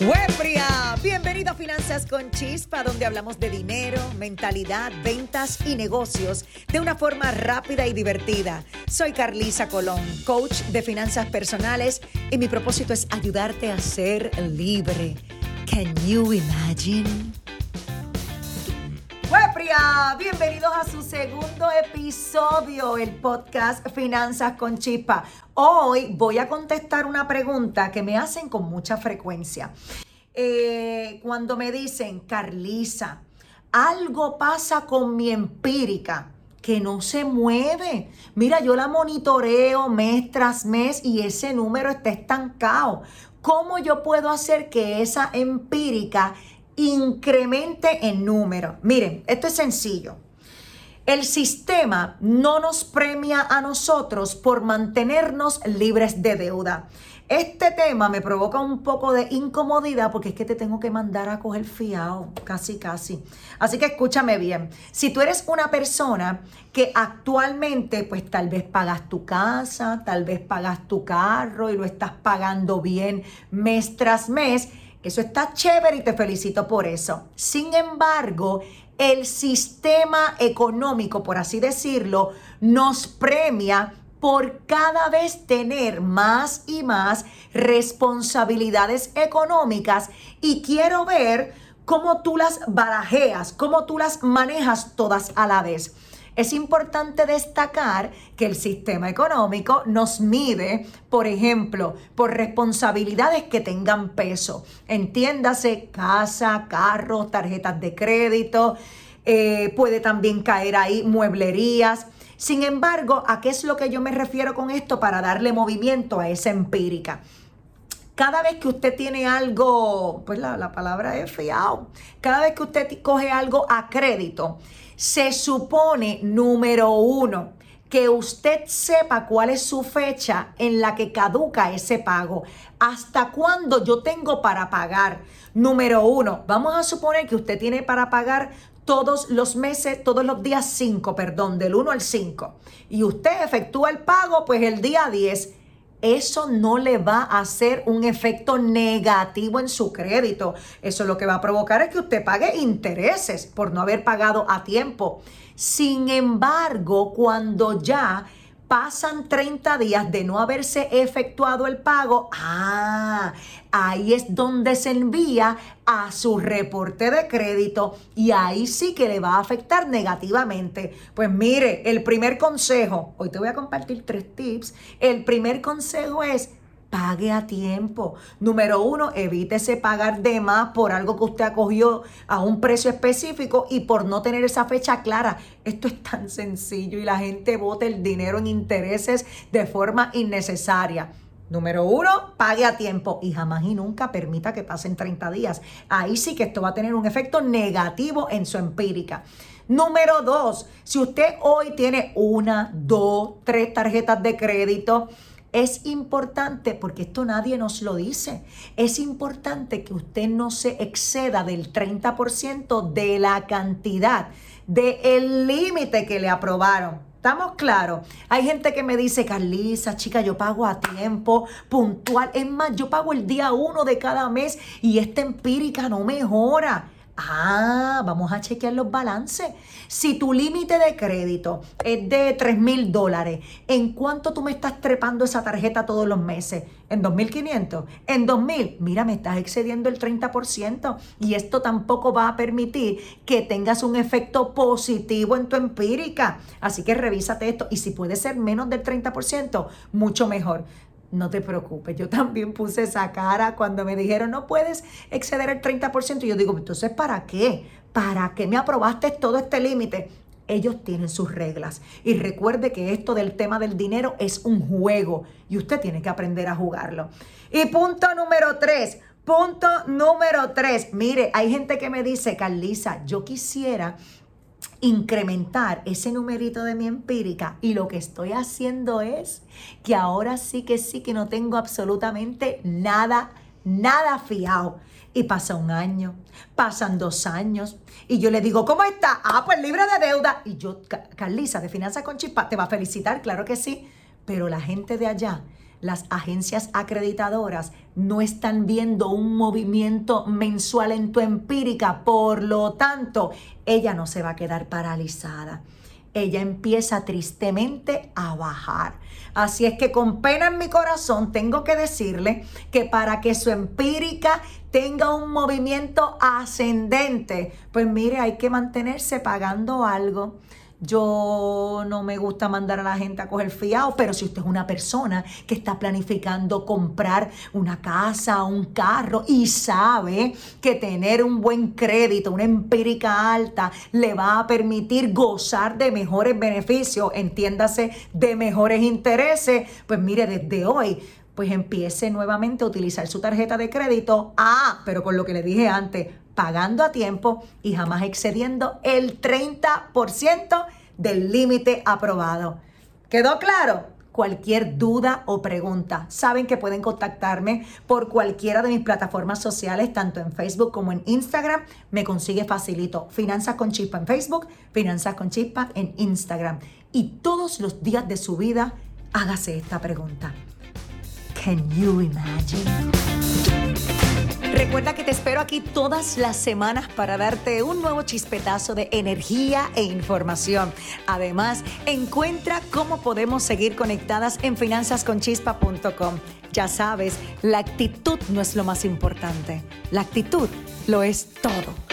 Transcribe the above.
Webria, bienvenido a Finanzas con Chispa, donde hablamos de dinero, mentalidad, ventas y negocios de una forma rápida y divertida. Soy Carlisa Colón, coach de finanzas personales, y mi propósito es ayudarte a ser libre. Can you imagine? Bienvenidos a su segundo episodio, el podcast Finanzas con Chispa. Hoy voy a contestar una pregunta que me hacen con mucha frecuencia. Eh, cuando me dicen, Carlisa, algo pasa con mi empírica que no se mueve. Mira, yo la monitoreo mes tras mes y ese número está estancado. ¿Cómo yo puedo hacer que esa empírica incremente en número. Miren, esto es sencillo. El sistema no nos premia a nosotros por mantenernos libres de deuda. Este tema me provoca un poco de incomodidad porque es que te tengo que mandar a coger fiado, casi, casi. Así que escúchame bien. Si tú eres una persona que actualmente, pues tal vez pagas tu casa, tal vez pagas tu carro y lo estás pagando bien mes tras mes, eso está chévere y te felicito por eso. Sin embargo, el sistema económico, por así decirlo, nos premia por cada vez tener más y más responsabilidades económicas y quiero ver cómo tú las barajeas, cómo tú las manejas todas a la vez. Es importante destacar que el sistema económico nos mide, por ejemplo, por responsabilidades que tengan peso. Entiéndase casa, carros, tarjetas de crédito, eh, puede también caer ahí mueblerías. Sin embargo, ¿a qué es lo que yo me refiero con esto para darle movimiento a esa empírica? Cada vez que usted tiene algo, pues la, la palabra es fiado, cada vez que usted coge algo a crédito, se supone, número uno, que usted sepa cuál es su fecha en la que caduca ese pago. ¿Hasta cuándo yo tengo para pagar? Número uno, vamos a suponer que usted tiene para pagar todos los meses, todos los días 5, perdón, del 1 al 5. Y usted efectúa el pago pues el día 10 eso no le va a hacer un efecto negativo en su crédito. Eso lo que va a provocar es que usted pague intereses por no haber pagado a tiempo. Sin embargo, cuando ya pasan 30 días de no haberse efectuado el pago, ah, ahí es donde se envía a su reporte de crédito y ahí sí que le va a afectar negativamente. Pues mire, el primer consejo, hoy te voy a compartir tres tips, el primer consejo es pague a tiempo. Número uno, evítese pagar de más por algo que usted acogió a un precio específico y por no tener esa fecha clara. Esto es tan sencillo y la gente bota el dinero en intereses de forma innecesaria. Número uno, pague a tiempo y jamás y nunca permita que pasen 30 días. Ahí sí que esto va a tener un efecto negativo en su empírica. Número dos, si usted hoy tiene una, dos, tres tarjetas de crédito, es importante, porque esto nadie nos lo dice, es importante que usted no se exceda del 30% de la cantidad, del límite que le aprobaron. ¿Estamos claros? Hay gente que me dice, Carlisa, chica, yo pago a tiempo, puntual. Es más, yo pago el día uno de cada mes y esta empírica no mejora. Ah, vamos a chequear los balances. Si tu límite de crédito es de 3 mil dólares, ¿en cuánto tú me estás trepando esa tarjeta todos los meses? ¿En 2.500? ¿En 2.000? Mira, me estás excediendo el 30% y esto tampoco va a permitir que tengas un efecto positivo en tu empírica. Así que revísate esto y si puede ser menos del 30%, mucho mejor. No te preocupes, yo también puse esa cara cuando me dijeron no puedes exceder el 30%. Y yo digo, entonces, ¿para qué? ¿Para qué me aprobaste todo este límite? Ellos tienen sus reglas. Y recuerde que esto del tema del dinero es un juego y usted tiene que aprender a jugarlo. Y punto número tres. Punto número tres. Mire, hay gente que me dice, Carlisa, yo quisiera incrementar ese numerito de mi empírica y lo que estoy haciendo es que ahora sí que sí que no tengo absolutamente nada, nada fiado. Y pasa un año, pasan dos años, y yo le digo, ¿cómo está? Ah, pues libre de deuda. Y yo, Carlisa, de Finanzas con Chispa, te va a felicitar, claro que sí, pero la gente de allá las agencias acreditadoras no están viendo un movimiento mensual en tu empírica, por lo tanto, ella no se va a quedar paralizada ella empieza tristemente a bajar. Así es que con pena en mi corazón tengo que decirle que para que su empírica tenga un movimiento ascendente, pues mire, hay que mantenerse pagando algo. Yo no me gusta mandar a la gente a coger fiado, pero si usted es una persona que está planificando comprar una casa, un carro y sabe que tener un buen crédito, una empírica alta, le va a permitir gozar de mejores beneficios, entiéndase, de mejores intereses, pues mire, desde hoy pues empiece nuevamente a utilizar su tarjeta de crédito. Ah, pero con lo que le dije antes, pagando a tiempo y jamás excediendo el 30% del límite aprobado. ¿Quedó claro? Cualquier duda o pregunta, saben que pueden contactarme por cualquiera de mis plataformas sociales, tanto en Facebook como en Instagram. Me consigue facilito. Finanzas con Chispa en Facebook, Finanzas con Chispa en Instagram. Y todos los días de su vida, hágase esta pregunta. Can you imagine? Recuerda que te espero aquí todas las semanas para darte un nuevo chispetazo de energía e información. Además, encuentra cómo podemos seguir conectadas en finanzasconchispa.com. Ya sabes, la actitud no es lo más importante, la actitud lo es todo.